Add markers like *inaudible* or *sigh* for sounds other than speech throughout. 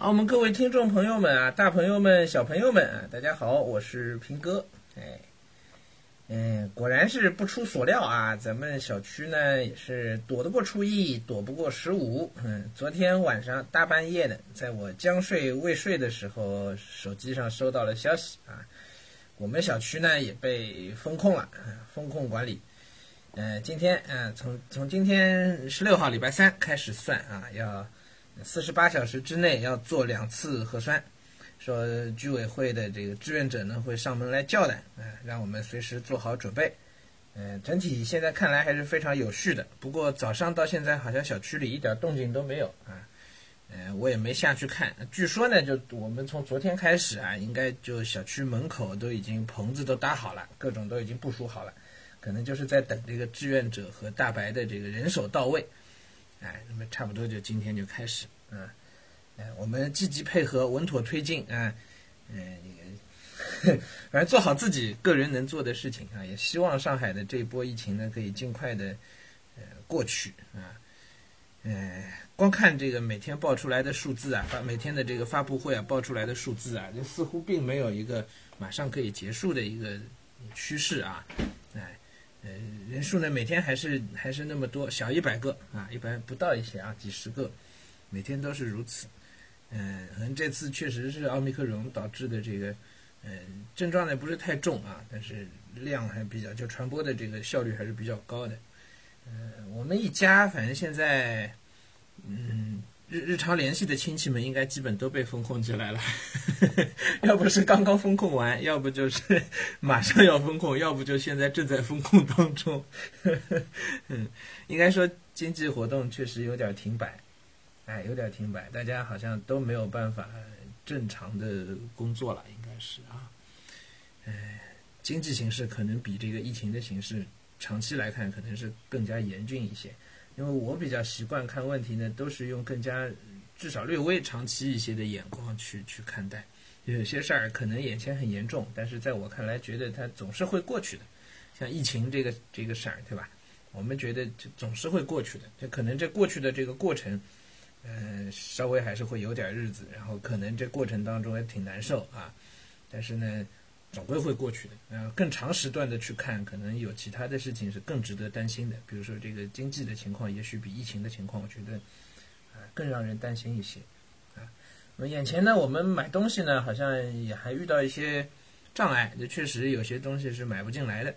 好，我们各位听众朋友们啊，大朋友们、小朋友们啊，大家好，我是平哥。哎，嗯，果然是不出所料啊，咱们小区呢也是躲得过初一，躲不过十五。嗯，昨天晚上大半夜的，在我将睡未睡的时候，手机上收到了消息啊，我们小区呢也被封控了，封控管理。嗯，今天嗯，从从今天十六号礼拜三开始算啊，要。四十八小时之内要做两次核酸，说居委会的这个志愿者呢会上门来叫的，嗯，让我们随时做好准备。嗯，整体现在看来还是非常有序的。不过早上到现在好像小区里一点动静都没有啊，嗯，我也没下去看。据说呢，就我们从昨天开始啊，应该就小区门口都已经棚子都搭好了，各种都已经部署好了，可能就是在等这个志愿者和大白的这个人手到位。哎，那么差不多就今天就开始，嗯，哎，我们积极配合，稳妥推进，啊，嗯，*laughs* 反正做好自己个人能做的事情啊，也希望上海的这一波疫情呢可以尽快的呃过去啊，嗯，光看这个每天报出来的数字啊，发每天的这个发布会啊报出来的数字啊，就似乎并没有一个马上可以结束的一个趋势啊，哎。呃，人数呢每天还是还是那么多，小一百个啊，一百不到一些啊，几十个，每天都是如此。嗯，可能这次确实是奥密克戎导致的这个，嗯，症状呢不是太重啊，但是量还比较，就传播的这个效率还是比较高的。嗯，我们一家反正现在，日日常联系的亲戚们应该基本都被封控起来了，*laughs* 要不是刚刚封控完，要不就是 *laughs* 马上要封控，要不就现在正在封控当中。嗯，应该说经济活动确实有点停摆，哎，有点停摆，大家好像都没有办法正常的工作了，应该是啊。哎，经济形势可能比这个疫情的形势长期来看可能是更加严峻一些。因为我比较习惯看问题呢，都是用更加至少略微长期一些的眼光去去看待。有些事儿可能眼前很严重，但是在我看来，觉得它总是会过去的。像疫情这个这个事儿，对吧？我们觉得就总是会过去的。就可能这过去的这个过程，嗯，稍微还是会有点日子，然后可能这过程当中也挺难受啊。但是呢。总归会过去的。呃，更长时段的去看，可能有其他的事情是更值得担心的。比如说这个经济的情况，也许比疫情的情况，我觉得啊更让人担心一些。啊，那么眼前呢，我们买东西呢，好像也还遇到一些障碍，就确实有些东西是买不进来的。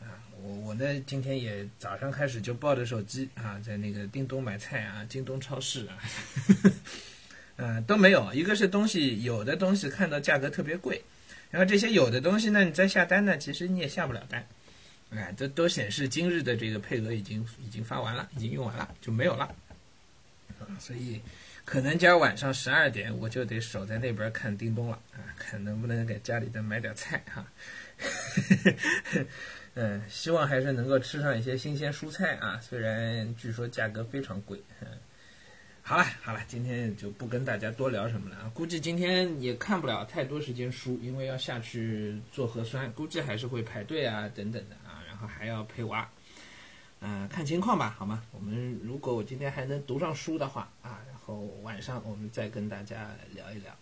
啊，我我呢今天也早上开始就抱着手机啊，在那个叮咚买菜啊，京东超市啊，*laughs* 嗯都没有。一个是东西有的东西看到价格特别贵。然后这些有的东西呢，你再下单呢，其实你也下不了单，哎，都都显示今日的这个配额已经已经发完了，已经用完了，就没有了，啊，所以可能今儿晚上十二点我就得守在那边看叮咚了啊，看能不能给家里的买点菜哈，*laughs* 嗯，希望还是能够吃上一些新鲜蔬菜啊，虽然据说价格非常贵。嗯。好了好了，今天就不跟大家多聊什么了。估计今天也看不了太多时间书，因为要下去做核酸，估计还是会排队啊等等的啊，然后还要陪娃，嗯，看情况吧，好吗？我们如果我今天还能读上书的话啊，然后晚上我们再跟大家聊一聊。